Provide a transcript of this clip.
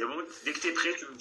C'est bon Dès que t'es prêt, tu me dis.